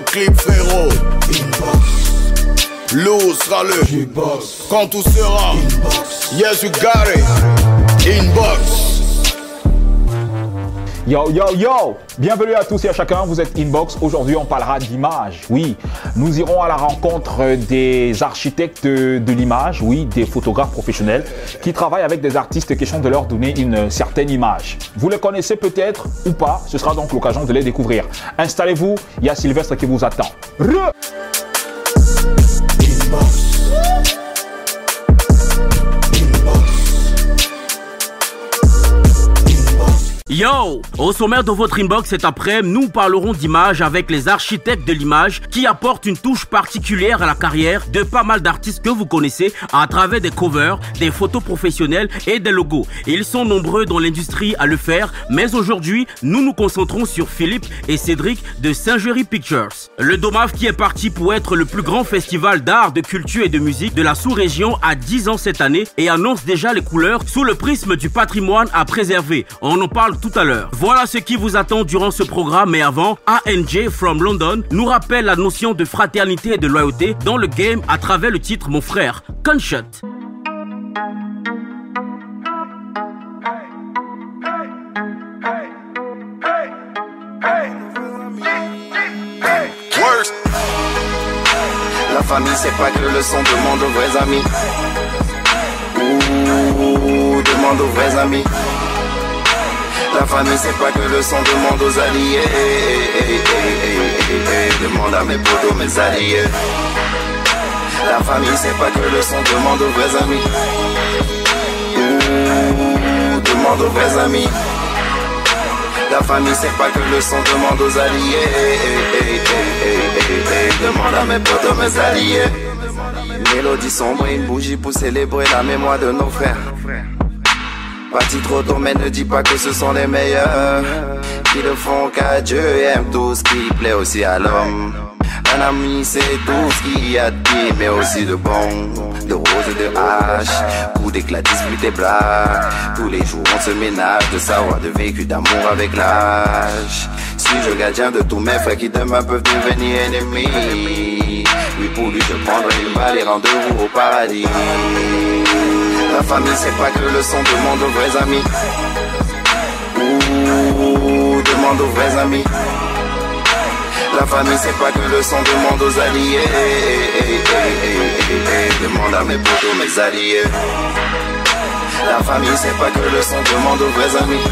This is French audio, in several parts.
clip frérot. Inbox. Lou sera le Inbox. Quand tout sera Inbox. Yes, you got it. Inbox. Yo, yo, yo Bienvenue à tous et à chacun, vous êtes Inbox. Aujourd'hui, on parlera d'image. Oui, nous irons à la rencontre des architectes de, l'image, oui, des photographes professionnels qui travaillent avec des artistes question de leur donner une certaine image. Vous les connaissez peut-être ou pas, ce sera donc l'occasion de les découvrir. Installez-vous, il y a Sylvestre qui vous attend. Yo Au sommaire de votre inbox cet après, nous parlerons d'image avec les architectes de l'image qui apportent une touche particulière à la carrière de pas mal d'artistes que vous connaissez à travers des covers, des photos professionnelles et des logos. Ils sont nombreux dans l'industrie à le faire, mais aujourd'hui, nous nous concentrons sur Philippe et Cédric de Singerie Pictures. Le Domaf qui est parti pour être le plus grand festival d'art, de culture et de musique de la sous-région a 10 ans cette année et annonce déjà les couleurs sous le prisme du patrimoine à préserver. On en parle Voilà ce qui vous attend durant ce programme, mais avant, ANJ from London nous rappelle la notion de fraternité et de loyauté dans le game à travers le titre Mon frère, Gunshot. La famille c'est pas que le son, demande aux vrais amis. Ouh, demande aux vrais amis. La famille c'est pas que le son demande aux alliés. Demande à mes potos, mes alliés. La famille c'est pas que le son demande aux vrais amis. Demande aux vrais amis. La famille c'est pas que le son demande aux alliés. Demande à mes potos, mes alliés. Mélodie sombre et une bougie pour célébrer la mémoire de nos frères Parti trop tôt, mais ne dis pas que ce sont les meilleurs. Qui le font qu'à Dieu et aiment tout ce qui plaît aussi à l'homme. Un ami, c'est tout ce qu'il y a de pire, mais aussi de bon, de rose et de hache. Coup d'éclat, dispute et blagues. Tous les jours, on se ménage de savoir, de vécu, d'amour avec l'âge. Suis-je gardien de tous mes frères qui demain peuvent devenir ennemis? Oui, pour lui, je prendrai une balle et rendez-vous au paradis. La famille c'est pas que le son, demande aux vrais amis. Ouh, demande aux vrais amis. La famille c'est pas que le son, demande aux alliés. Demande à mes potos, mes alliés. La famille c'est pas que le son, demande aux vrais amis.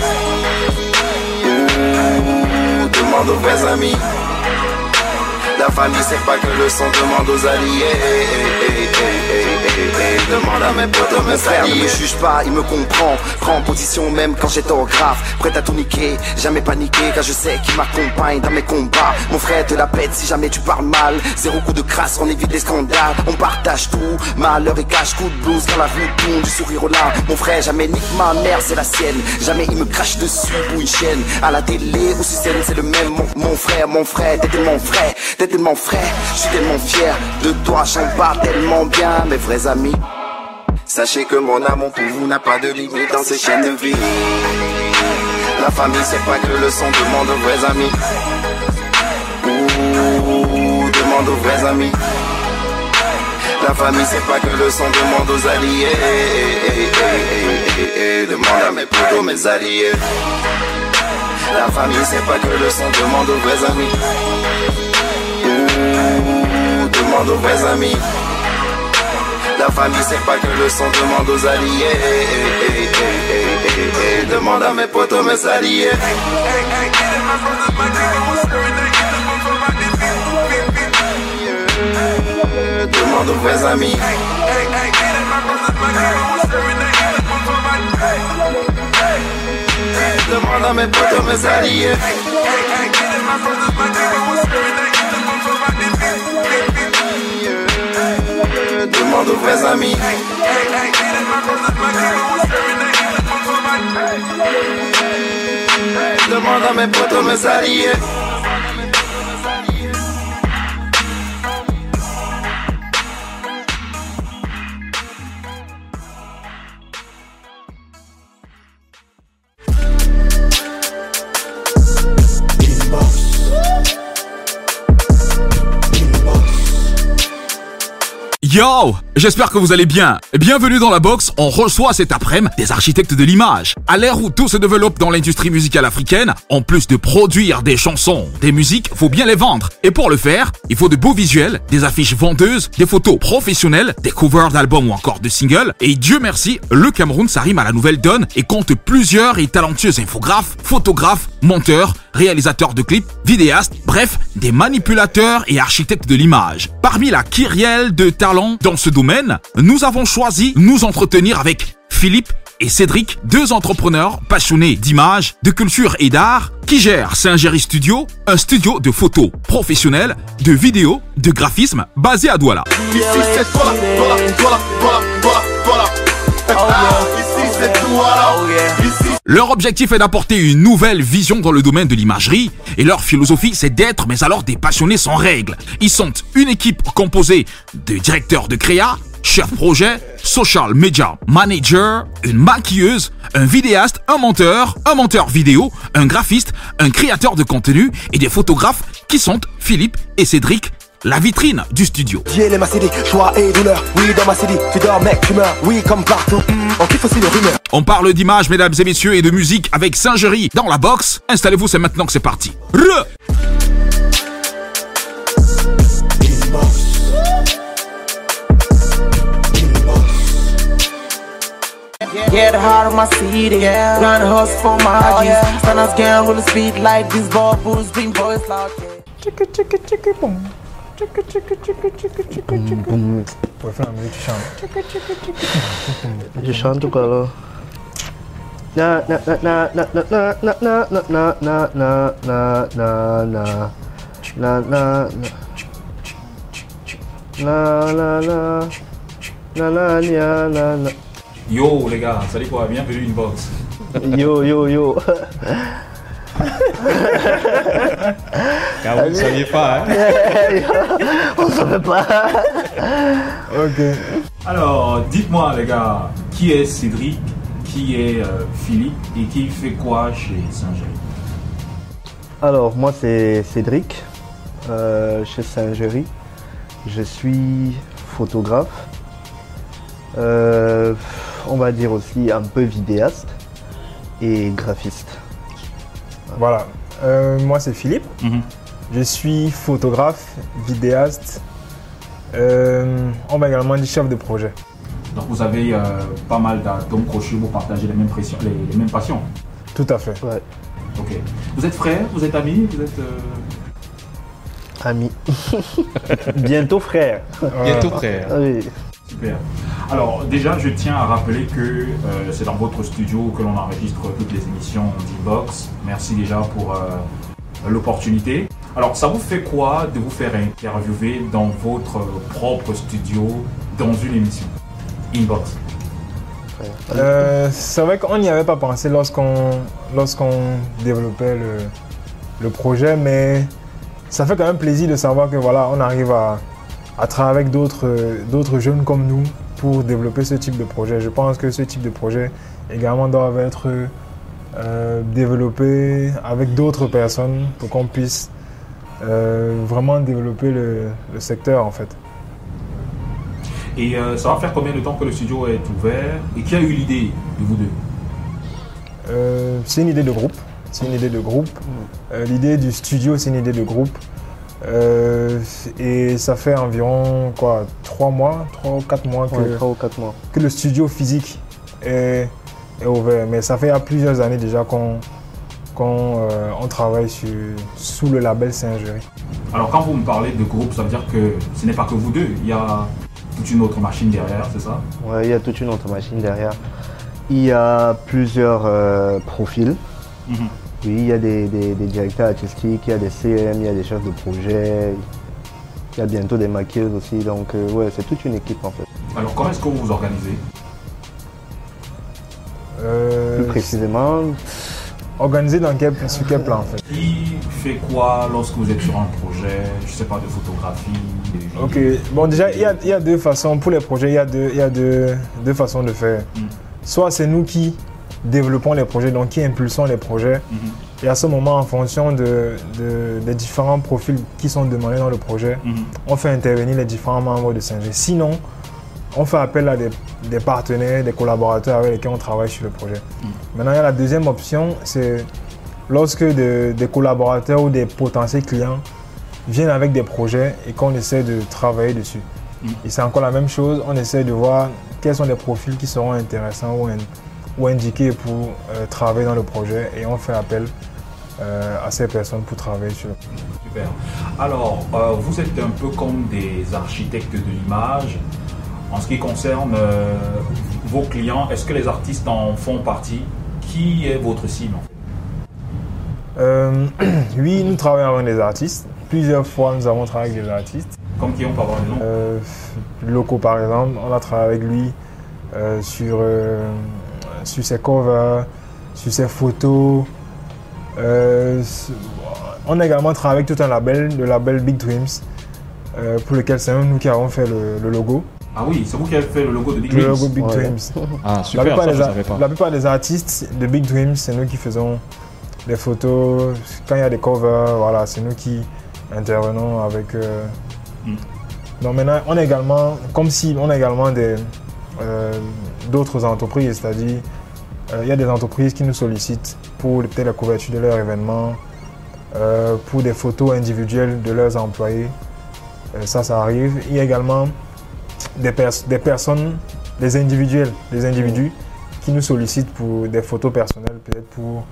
Ouh, demande aux vrais amis. La famille c'est pas que le son demande aux alliés Demande à mes potes, mes frères ne me juge pas, il me comprend Prends position même quand j'étais au grave Prêt à tout niquer, jamais paniquer Car je sais qu'il m'accompagne dans mes combats. Mon frère te la pète si jamais tu parles mal. Zéro coup de crasse, on évite les scandales. On partage tout, malheur et cache Coup de blues quand la vie tourne, du sourire au larmes. Mon frère jamais nique ma mère, c'est la sienne. Jamais il me crache dessus ou une chaîne. À la télé ou sur scène, c'est le même. Mon, frère, mon frère, t'es mon frère tellement frais, je suis tellement fier de toi, j'en parle tellement bien, mes vrais Sachez que mon amour pour vous n'a pas de limite dans ces chaînes de vie. La famille, c'est pas que le son demande aux vrais amis. Ouh, demande aux vrais amis. La famille, c'est pas que le son demande aux alliés. Demande à mes potos, mes alliés. La famille, c'est pas que le son demande aux vrais amis demande aux vrais amis. La famille c'est pas que le son demande aux alliés. Demande à mes potos, mes alliés. Demande aux vrais amis. Demande à mes potos, mes alliés. Demande aux vrais amis. Demande à mes potes, mes alliés. Yo J'espère que vous allez bien. Bienvenue dans la box. On reçoit cet après-midi des architectes de l'image. À l'ère où tout se développe dans l'industrie musicale africaine, en plus de produire des chansons, des musiques, faut bien les vendre. Et pour le faire, il faut de beaux visuels, des affiches vendeuses, des photos professionnelles, des covers d'albums ou encore de singles. Et Dieu merci, le Cameroun s'arrime à la nouvelle donne et compte plusieurs et talentueux infographes, photographes, monteurs, réalisateurs de clips, vidéastes, bref, des manipulateurs et architectes de l'image. Parmi la kyrielle de talents dans ce domaine, nous avons choisi nous entretenir avec Philippe et Cédric, deux entrepreneurs passionnés d'image, de culture et d'art, qui gèrent Saint-Géry Studio, un studio de photos professionnel, de vidéos, de graphisme basé à Douala. C'est c'est ici Leur objectif est d'apporter une nouvelle vision dans le domaine de l'imagerie et leur philosophie c'est d'être mais alors des passionnés sans règles. Ils sont une équipe composée de directeurs de créa, chef projet, social media manager, une maquilleuse, un vidéaste, un monteur, un monteur vidéo, un graphiste, un créateur de contenu et des photographes qui sont Philippe et Cédric, la vitrine du studio. J'ai les ma city, joie et douleur. Oui, dans ma city, tu dors, mec, tu meurs. Oui, comme partout. On kiffe aussi les rumeurs. On parle d'image, mesdames et messieurs, et de musique avec Saint-Géry dans la box. Installez-vous, c'est maintenant que c'est parti. Re Get hard on my city, yeah. Run hustle for my G's. Stand us gang with the speed like these bubbles, dream boys loud. Pour faire la musique, tu chantes. Je chante quoi là Na na na na na na na na na na na na na na na La la la La la nia la la Yo les gars, salut quoi, bienvenue Inbox. Yo yo yo Vous ne saviez pas, hein On savait pas Ok. Alors, dites-moi les gars, qui est Cédric, qui est euh, Philippe et qui fait quoi chez Saint-Géry Alors moi c'est Cédric euh, chez Saint-Géry. Je suis photographe. Euh, on va dire aussi un peu vidéaste et graphiste. Voilà. Euh, moi, c'est Philippe. Mhm. Je suis photographe, vidéaste. Euh, on va également dire chef de projet. Donc vous avez euh, pas mal d'atomes crochus, vous partagez les mêmes, pressions, les, les mêmes passions. Tout à fait. Ouais, Ok. Vous êtes frères, vous êtes amis, vous êtes... euh, ami. Bientôt frère. Bientôt frères. Ah oui. Super. Alors déjà, je tiens à rappeler que euh, c'est dans votre studio que l'on enregistre toutes les émissions d'Inbox. Merci déjà pour euh, l'opportunité. Alors ça vous fait quoi de vous faire interviewer dans votre propre studio dans une émission? Inbox Euh, c'est vrai qu'on n'y avait pas pensé lorsqu'on développait le, le projet, mais ça fait quand même plaisir de savoir que voilà, on arrive à, à travailler avec d'autres jeunes comme nous pour développer ce type de projet. Je pense que ce type de projet également doivent être euh, développés avec d'autres personnes pour qu'on puisse vraiment développer le, le secteur en fait. Et euh, ça va faire combien de temps que le studio est ouvert? Et qui a eu l'idée de vous deux? Euh, c'est une idée de groupe. C'est une idée de groupe. Euh, L'idée du studio, c'est une idée de groupe. Euh, et ça fait environ quoi, 3 mois, 3 ou 4 mois que, Ouais, trois ou quatre mois. que le studio physique est, est ouvert. Mais ça fait a plusieurs années déjà qu'on qu'on, euh, on travaille sur, sous le label Saint-Géry. Alors quand vous me parlez de groupe, ça veut dire que ce n'est pas que vous deux, il y a toute une autre machine derrière, c'est ça? Ouais, il y a toute une autre machine derrière. Il y a plusieurs euh, profils. Mhm. Oui, il y a des, des- des directeurs artistiques, il y a des CM, il y a des chefs de projet, il y a bientôt des maquilleuses aussi. Donc, euh, ouais, c'est toute une équipe en fait. Alors comment est-ce que vous vous organisez? Euh, Plus précisément, organisé dans quel, sur quel plan en fait Qui fait quoi lorsque vous êtes sur un projet, je sais pas, de photographie de Ok, bon déjà il y a, il y a deux façons, pour les projets il y a deux, il y a deux, deux façons de faire. Mm. Soit c'est nous qui développons les projets, donc qui impulsons les projets, Mhm. Et à ce moment, en fonction de, de- des différents profils qui sont demandés dans le projet, Mhm. on fait intervenir les différents membres de Singer. Sinon, on fait appel à des, des partenaires, des collaborateurs avec lesquels on travaille sur le projet. Maintenant, il y a la deuxième option, c'est lorsque de- des collaborateurs ou des potentiels clients viennent avec des projets et qu'on essaie de travailler dessus. Et c'est encore la même chose, on essaie de voir quels sont les profils qui seront intéressants ou, in- ou indiqués pour euh, travailler dans le projet et on fait appel euh, à ces personnes pour travailler sur le projet. Super. Alors, euh, vous êtes un peu comme des architectes de l'image. En ce qui concerne euh, vos clients, est-ce que les artistes en font partie? Qui est votre cible Euh, oui, nous travaillons avec des artistes. Plusieurs fois, nous avons travaillé avec des artistes. Comme qui on peut avoir des noms? Euh, Loco, par exemple, on a travaillé avec lui euh, sur, sur ses covers, sur ses photos. On a également travaillé avec tout un label, le label Big Dreams, pour lequel c'est même nous qui avons fait le, le logo. Ah oui, c'est vous qui avez fait le logo de Big Le Dreams logo Big Ouais. Dreams. Ah La super, plupart, ça des, je a- savais pas. la plupart des artistes de Big Dreams, c'est nous qui faisons les photos. Quand il y a des covers, voilà, c'est nous qui intervenons avec. euh, Mm. Donc maintenant, on a également, comme si on a également des, euh, d'autres entreprises, c'est-à-dire euh, il y a des entreprises qui nous sollicitent pour peut-être la couverture de leurs événements, euh, pour des photos individuelles de leurs employés. Euh, ça, ça arrive. Il y a également des, pers- des personnes, des individuels, des individus qui nous sollicitent pour des photos personnelles, peut-être pour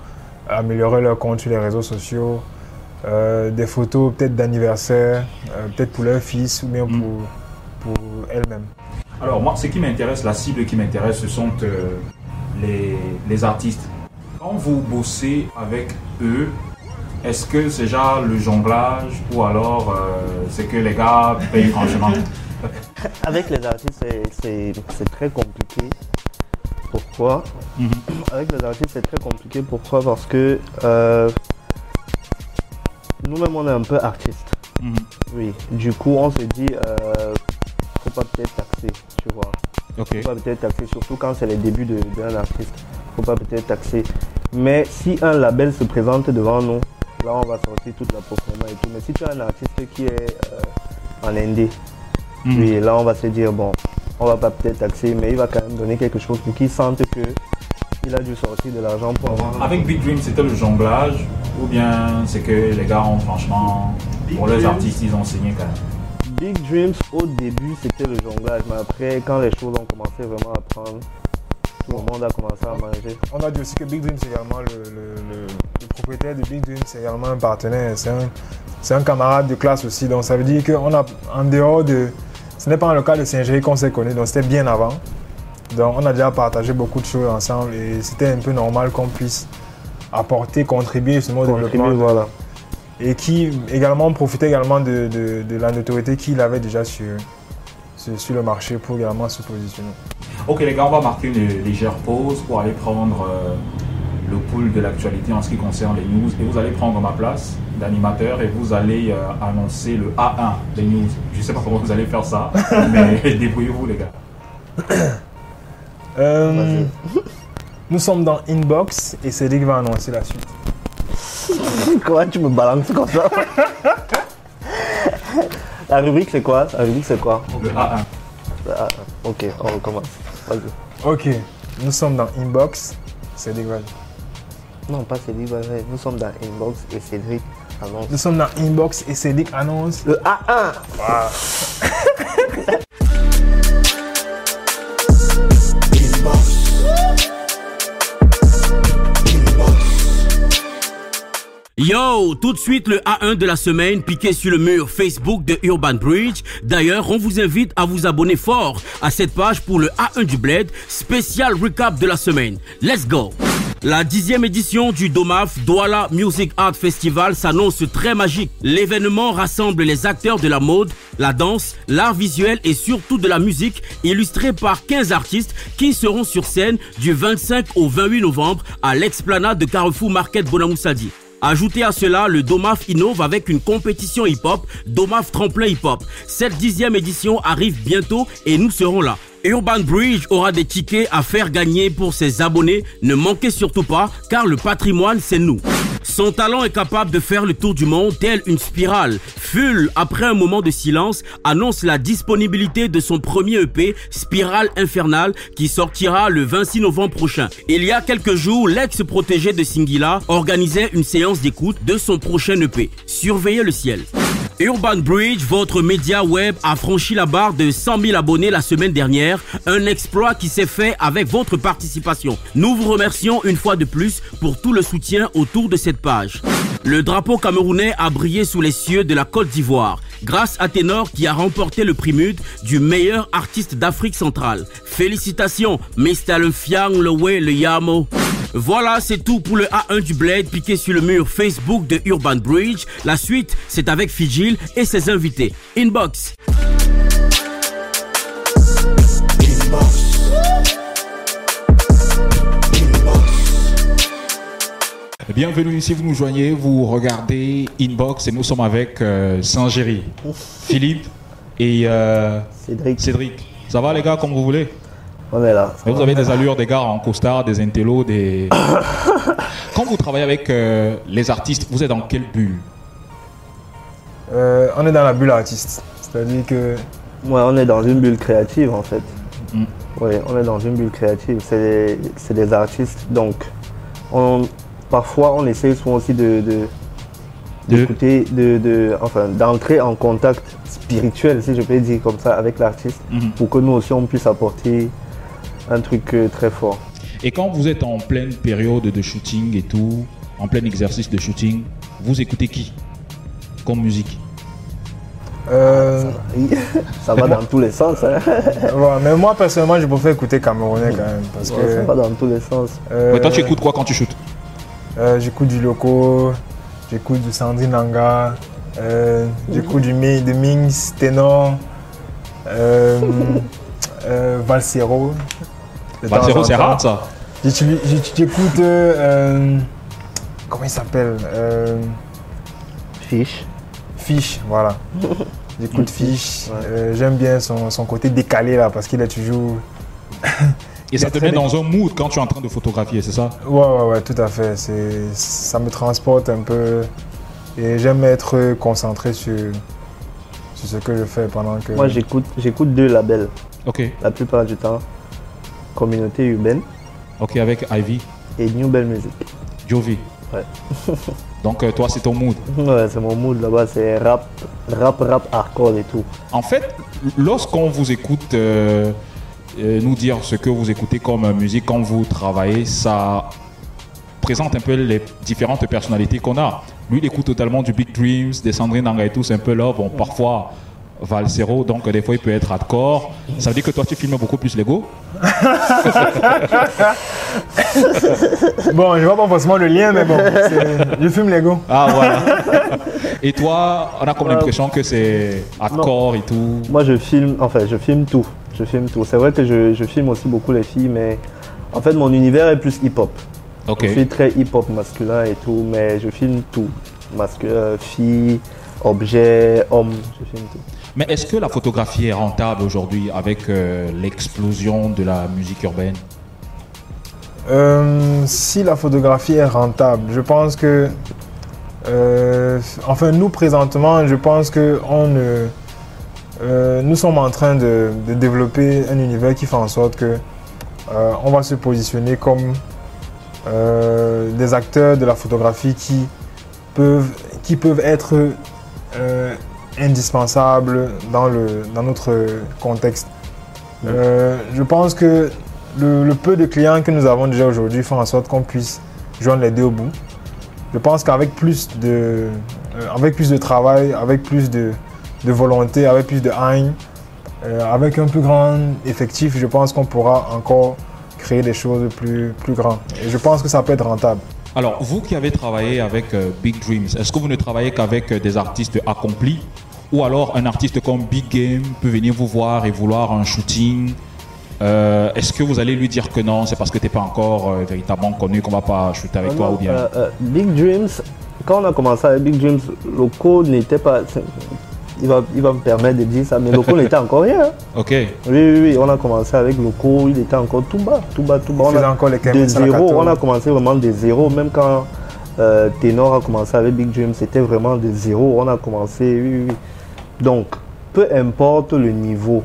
améliorer leur compte sur les réseaux sociaux, euh, des photos peut-être d'anniversaire, euh, peut-être pour leur fils ou bien Mm. pour, pour elle-même. Alors moi, ce qui m'intéresse, la cible qui m'intéresse, ce sont euh, les, les artistes. Quand vous bossez avec eux, est-ce que c'est déjà le jonglage ou alors euh, c'est que les gars payent franchement? Avec les artistes, c'est- très compliqué. Pourquoi Mhm. Avec les artistes, c'est très compliqué. Pourquoi Parce que euh, nous-mêmes, on est un peu artistes. Mhm. Oui. Du coup, on se dit, euh, faut pas peut-être taxer, tu vois. Ok. Faut pas peut-être taxer, surtout quand c'est les débuts d'un artiste. Faut pas peut-être taxer. Mais si un label se présente devant nous, là, on va sortir toute la performance et tout. Mais si tu as un artiste qui est euh, en indé, Mhm. oui, là on va se dire bon, on va pas peut-être taxer, mais il va quand même donner quelque chose pour qu'il sente que il a dû sortir de l'argent pour avoir. Avec Big Dream, c'était le jonglage ou bien c'est que les gars ont franchement, pour Big les artistes, ils ont signé quand même Big Dreams au début c'était le jonglage, mais après quand les choses ont commencé vraiment à prendre, tout le monde a commencé à manger. On a dit aussi que Big Dream, c'est également le, le- le- le propriétaire de Big Dream, c'est également un partenaire, c'est un, c'est un camarade de classe aussi. Donc ça veut dire qu'on a, en dehors de. Ce n'est pas le cas de Saint-Géry qu'on s'est connu, donc c'était bien avant. Donc on a déjà partagé beaucoup de choses ensemble et c'était un peu normal qu'on puisse apporter, contribuer justement au Contribuer, développement. voilà. Et qui également profitait également de, de- de la notoriété qu'il avait déjà sur, sur, sur le marché pour également se positionner. Ok les gars, on va marquer une légère pause pour aller prendre euh, le pool de l'actualité en ce qui concerne les news. Et vous allez prendre ma place d'animateur et vous allez euh, annoncer le A1 des news. Je ne sais pas comment vous allez faire ça, mais débrouillez-vous les gars. Euh, nous sommes dans Inbox et Cédric va annoncer la suite. Comment tu me balances comme ça? La rubrique c'est quoi? La rubrique c'est quoi? Le A1. Ah, Ok, on recommence. Vas-y. Ok, nous sommes dans Inbox. Cédric va Non, pas Cédric, ouais. nous sommes dans Inbox et Cédric annonce. Nous sommes dans Inbox et Cédric annonce. Le A1 Yo, tout de suite le A1 de la semaine piqué sur le mur Facebook de Urban Bridge. D'ailleurs, on vous invite à vous abonner fort à cette page pour le A1 du Bled, spécial recap de la semaine. Let's go la dixième édition du DOMAF Douala Music Art Festival s'annonce très magique. L'événement rassemble les acteurs de la mode, la danse, l'art visuel et surtout de la musique, illustrés par 15 artistes qui seront sur scène du 25 au 28 novembre à l'explanade de Carrefour Market Bonamoussadi. Ajoutez à cela, le Domaf innove avec une compétition hip-hop, Domaf Tremplin Hip-Hop. Cette dixième édition arrive bientôt et nous serons là. Urban Bridge aura des tickets à faire gagner pour ses abonnés. Ne manquez surtout pas, car le patrimoine, c'est nous. Son talent est capable de faire le tour du monde tel une spirale. Full, après un moment de silence, annonce la disponibilité de son premier EP, Spirale Infernale, qui sortira le 26 novembre prochain. Il y a quelques jours, l'ex-protégé de Singila organisait une séance d'écoute de son prochain EP. Surveillez le ciel. Urban Bridge, votre média web, a franchi la barre de 100 000 abonnés la semaine dernière, un exploit qui s'est fait avec votre participation. Nous vous remercions une fois de plus pour tout le soutien autour de cette page. Le drapeau camerounais a brillé sous les cieux de la Côte d'Ivoire, grâce à Ténor qui a remporté le prix MUD du meilleur artiste d'Afrique centrale. Félicitations, Mr. Le Fiang, Le Yamo. Voilà, c'est tout pour le A1 du Blade piqué sur le mur Facebook de Urban Bridge. La suite, c'est avec Fijil et ses invités. Inbox. Bienvenue si vous nous joignez, vous regardez Inbox et nous sommes avec euh, Saint-Géry, Philippe et euh, Cédric. Cédric. Ça va les gars comme vous voulez? On est là. Vous avez des allures des gars en costard, des intellos, des... Quand vous travaillez avec euh, les artistes, vous êtes dans quelle bulle? Euh, on est dans la bulle artiste. C'est-à-dire que Ouais, on est dans une bulle créative en fait. Mm. Oui, on est dans une bulle créative. C'est des, c'est des artistes. Donc, on, parfois, on essaye souvent aussi de, d'écouter, de, de- enfin, d'entrer en contact spirituel, si je peux dire comme ça, avec l'artiste, Mhm. pour que nous aussi on puisse apporter un truc euh, très fort. Et quand vous êtes en pleine période de shooting et tout, en plein exercice de shooting, vous écoutez qui comme musique? Euh, ça va dans tous les sens. Hein. ouais, mais moi personnellement, je préfère écouter camerounais quand même parce Ouais, que ça va dans tous les sens. euh, Ouais, Toi, tu écoutes quoi quand tu shootes? Euh, j'écoute du loco, j'écoute du Sandrine Nanga, euh, j'écoute du Mi- de Mings, Ténor, euh, euh, Valsero. Valsero, en c'est rare ça. J'écoute. euh, euh, comment il s'appelle euh, Fiche. Fish, voilà. J'écoute Fish. Ouais. Euh, J'aime bien son, son côté décalé là parce qu'il est toujours. Et ça te met dans un mood quand tu es en train de photographier, c'est ça? Ouais, ouais, ouais, tout à fait. C'est- Ça me transporte un peu. Et j'aime être concentré sur, sur ce que je fais pendant que. Moi, j'écoute, j'écoute deux labels Ok, la plupart du temps. Communauté urbaine ok, avec Ivy, et New Bell Music. Jovi. Ouais. Donc euh, toi, c'est ton mood. Ouais, c'est mon mood là-bas, c'est rap, rap, rap, hardcore et tout. En fait, lorsqu'on vous écoute euh, euh, nous dire ce que vous écoutez comme musique quand vous travaillez, ça présente un peu les différentes personnalités qu'on a. Lui, il écoute totalement du Big Dreams, des Sandrine Nanga et tout, c'est un peu là, bon, parfois Valsero, donc euh, des fois il peut être hardcore. Ça veut dire que toi, tu filmes beaucoup plus Lego Bon, je vois pas forcément le lien, mais bon, je fume Lego. Ah, voilà. et toi, on a comme l'impression que c'est hardcore et tout. Moi, je filme, enfin, je filme tout. Je filme tout. C'est vrai que je, je filme aussi beaucoup les filles, mais en fait, mon univers est plus hip-hop. Ok. Je suis très hip-hop masculin et tout, mais je filme tout. Masculin, filles, objets, hommes, je filme tout. Mais est-ce que la photographie est rentable aujourd'hui avec euh, l'explosion de la musique urbaine? Euh, si la photographie est rentable, je pense que. euh, enfin, nous présentement, je pense que on nous sommes en train de, de développer un univers qui fait en sorte que on va se positionner comme des acteurs de la photographie qui peuvent, qui peuvent être indispensables dans, le, dans notre contexte. Euh, je pense que le, peu de clients que nous avons déjà aujourd'hui font en sorte qu'on puisse joindre les deux au bout. Je pense qu'avec plus de, euh, plus de travail, avec plus de, de volonté, avec plus de haine, euh, avec un plus grand effectif, je pense qu'on pourra encore créer des choses plus, plus grandes. Et je pense que ça peut être rentable. Alors, vous qui avez travaillé avec euh, Big Dreams, est-ce que vous ne travaillez qu'avec euh, des artistes accomplis? Ou alors un artiste comme Big Game peut venir vous voir et vouloir un shooting? Euh, Est-ce que vous allez lui dire que non, c'est parce que tu n'es pas encore véritablement connu qu'on va pas shooter avec Ah toi non, ou bien? Big Dreams, quand on a commencé avec Big Dreams, Loco n'était pas. Il va, il va me permettre de dire ça, mais Loco n'était encore rien. hein. Ok. Oui, oui, oui, on a commencé avec Loco, il était encore tout bas, tout bas, tout bas. On a- encore les de zéro, on a commencé vraiment de zéro, même quand Euh, Ténor a commencé avec Big Dream, c'était vraiment de zéro. On a commencé, oui, oui, oui. Donc, peu importe le niveau,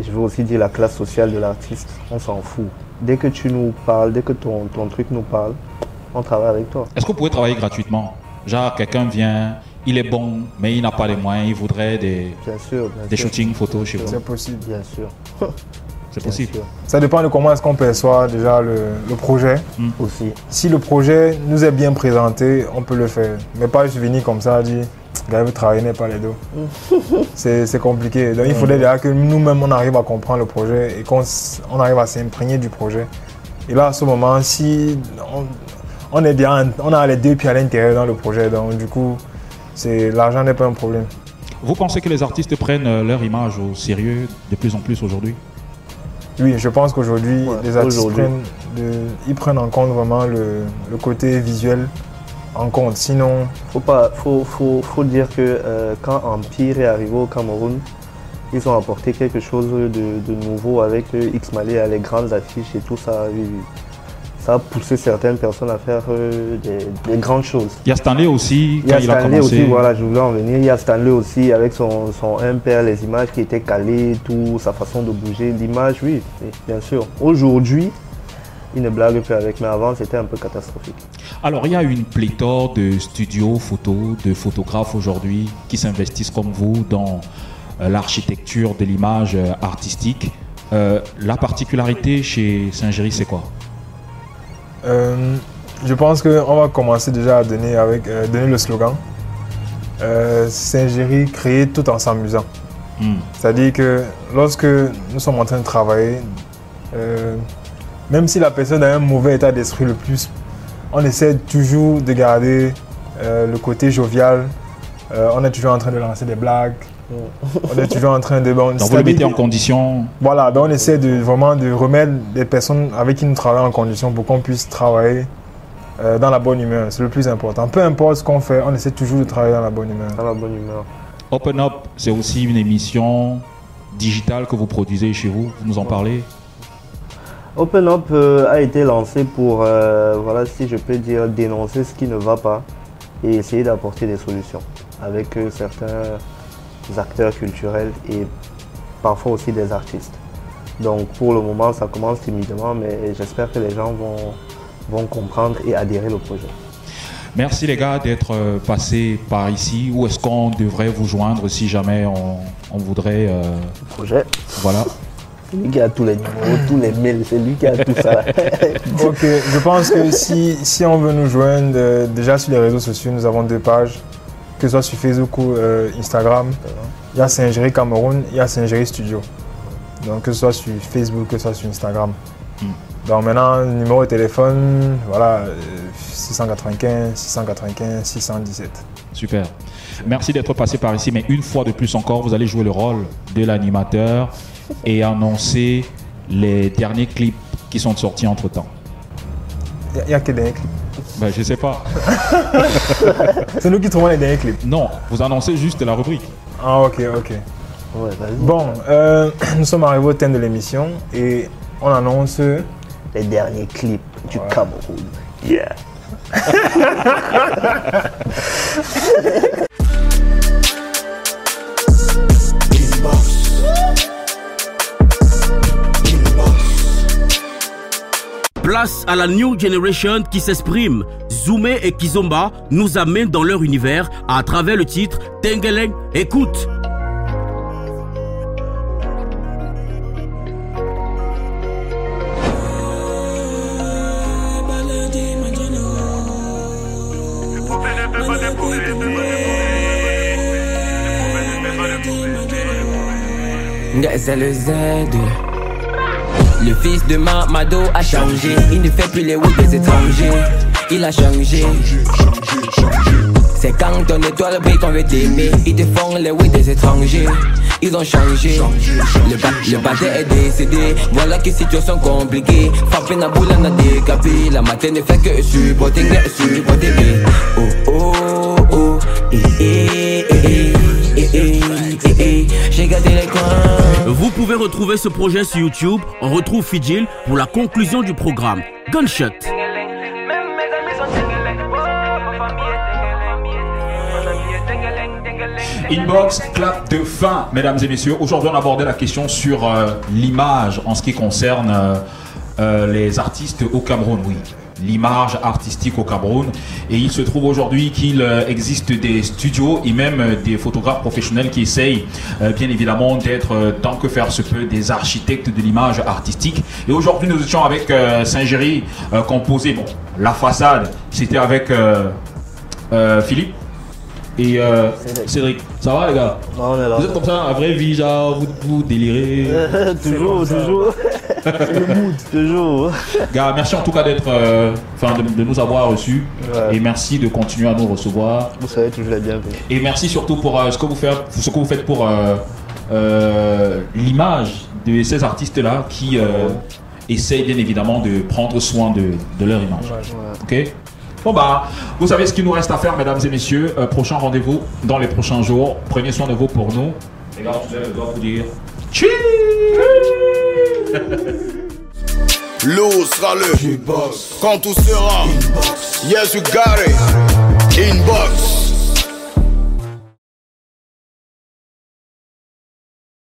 je veux aussi dire la classe sociale de l'artiste, on s'en fout. Dès que tu nous parles, dès que ton, ton truc nous parle, on travaille avec toi. Est-ce que vous pouvez travailler gratuitement? Genre, quelqu'un vient, il est bon, mais il n'a pas les moyens, il voudrait des, Bien sûr, bien des sûr. shootings photos chez vous. C'est possible. Bien sûr. C'est possible. sûr. Ça dépend de comment est-ce qu'on perçoit déjà le, le projet. Aussi. Si le projet nous est bien présenté, on peut le faire. Mais pas juste venir comme ça, dire, gars, vous travaillez pas les dos. c'est c'est compliqué. Donc il faudrait déjà que nous-mêmes, on arrive à comprendre le projet et qu'on on arrive à s'imprégner du projet. Et là, à ce moment, si on, on est bien, on a les deux pieds à l'intérieur dans le projet, donc du coup, l'argent n'est pas un problème. Vous pensez que les artistes prennent euh, leur image au sérieux de plus en plus aujourd'hui? Oui, je pense qu'aujourd'hui, Ouais, les artistes aujourd'hui. prennent, de- ils prennent en compte vraiment le, le côté visuel en compte. Sinon, Faut pas, faut, faut, faut dire que euh, quand Empire est arrivé au Cameroun, ils ont apporté quelque chose de, de nouveau avec euh, X Malé, les grandes affiches et tout ça. oui, oui. Ça a poussé certaines personnes à faire euh, des, des grandes choses. Il y a Stanley aussi, Il y quand a il a Stanley commencé. aussi, voilà, je voulais en venir. Il y a Stanley aussi avec son, son impair, les images qui étaient calées, tout, sa façon de bouger. L'image, oui, bien sûr. Aujourd'hui, il ne blague plus avec, mais avant, c'était un peu catastrophique. Alors, il y a une pléthore de studios photos, de photographes aujourd'hui qui s'investissent comme vous dans euh, l'architecture de l'image euh, artistique. Euh, la particularité chez Saint-Géry, c'est quoi? Euh, je pense qu'on va commencer déjà à donner, avec, euh, donner le slogan. Euh, Saint-Géry créer tout en s'amusant. Hmm. C'est-à-dire que lorsque nous sommes en train de travailler, euh, même si la personne a un mauvais état d'esprit le plus, on essaie toujours de garder le côté jovial. On est toujours en train de lancer des blagues. On est toujours en train de... bon, Donc, vous le mettez en condition. voilà, donc on essaie de vraiment de remettre les personnes avec qui nous travaillons en condition pour qu'on puisse travailler euh, dans la bonne humeur. C'est le plus important. Peu importe ce qu'on fait, on essaie toujours de travailler dans la bonne humeur. Dans la bonne humeur. Open Up, c'est aussi une émission digitale que vous produisez chez vous. Vous nous en parlez? Open Up euh, a été lancé pour, euh, voilà, si je peux dire, dénoncer ce qui ne va pas et essayer d'apporter des solutions avec euh, certains acteurs culturels et parfois aussi des artistes. Donc pour le moment, ça commence timidement, mais j'espère que les gens vont, vont comprendre et adhérer au projet. Merci les gars d'être euh, passés par ici. Où est-ce qu'on devrait vous joindre si jamais on, on voudrait... euh, Projet, voilà. c'est lui qui a tous les numéros, tous les mails, c'est lui qui a tout ça. Ok, je pense que si, si on veut nous joindre, euh, déjà sur les réseaux sociaux, nous avons deux pages, que ce soit sur Facebook ou euh, Instagram. Il y a Saint-Géry Cameroun, il y a Saint-Géry Studio. Donc que ce soit sur Facebook, que ce soit sur Instagram. Mm. Donc maintenant, numéro de téléphone, voilà, euh, 695, 695, 617. Super. Merci d'être passé par ici, mais une fois de plus encore, vous allez jouer le rôle de l'animateur et annoncer les derniers clips qui sont sortis entre temps. Il n'y a, que des clips. Ben, je sais pas. C'est nous qui trouvons les derniers clips. Non, vous annoncez juste la rubrique. Ah ok, ok. Ouais. Bon, euh, nous sommes arrivés au thème de l'émission et on annonce Les derniers clips du Cameroun. Yeah. Place à la New Generation qui s'exprime. Zoomé et Kizomba nous amènent dans leur univers à travers le titre Tengeleng. Écoute. Le fils de Mamado a changé. Il ne fait plus les routes des étrangers. Il a changé. C'est quand ton étoile brille qu'on veut t'aimer. Ils te les oui des étrangers. Ils ont changé. Le, ba le bâtard est décédé. Voilà que situation compliquée. Frappé na boule, on a décapé. La matin ne fait que supporter, que supporter. Oh oh oh. Eh eh eh eh. Eh eh eh eh. J'ai gâté les coins. Vous pouvez retrouver ce projet sur YouTube. On retrouve Fidjil pour la conclusion du programme. Gunshot. Inbox, clap de fin, mesdames et messieurs. Aujourd'hui, on abordait la question sur euh, l'image en ce qui concerne euh, euh, les artistes au Cameroun, oui. L'image artistique au Cameroun. Et il se trouve aujourd'hui qu'il euh, existe des studios et même euh, des photographes professionnels qui essayent, euh, bien évidemment, d'être, tant que faire se peut, des architectes de l'image artistique. Et aujourd'hui, nous étions avec Saint-Géry, composé, la façade, c'était avec Philippe et euh, Cédric. Ça va les gars? On est là. Vous êtes comme ça, à vraie vie, genre, vous, vous délirez toujours, toujours. toujours. Gars, merci en tout cas d'être, euh, enfin, de, de nous avoir reçus Ouais. et merci de continuer à nous recevoir. Vous savez toujours les bienvenus. Et merci surtout pour euh, ce, que vous faites, ce que vous faites pour euh, l'image de ces artistes-là qui essayent bien évidemment de prendre soin de, de leur image. Ok? Bon bah, vous savez ce qu'il nous reste à faire, mesdames et messieurs. Euh, prochain rendez-vous dans les prochains jours. Prenez soin de vous pour nous. Les gars, je dois vous dire. Tchou L'eau sera le Quand tout sera Yes, you got it Inbox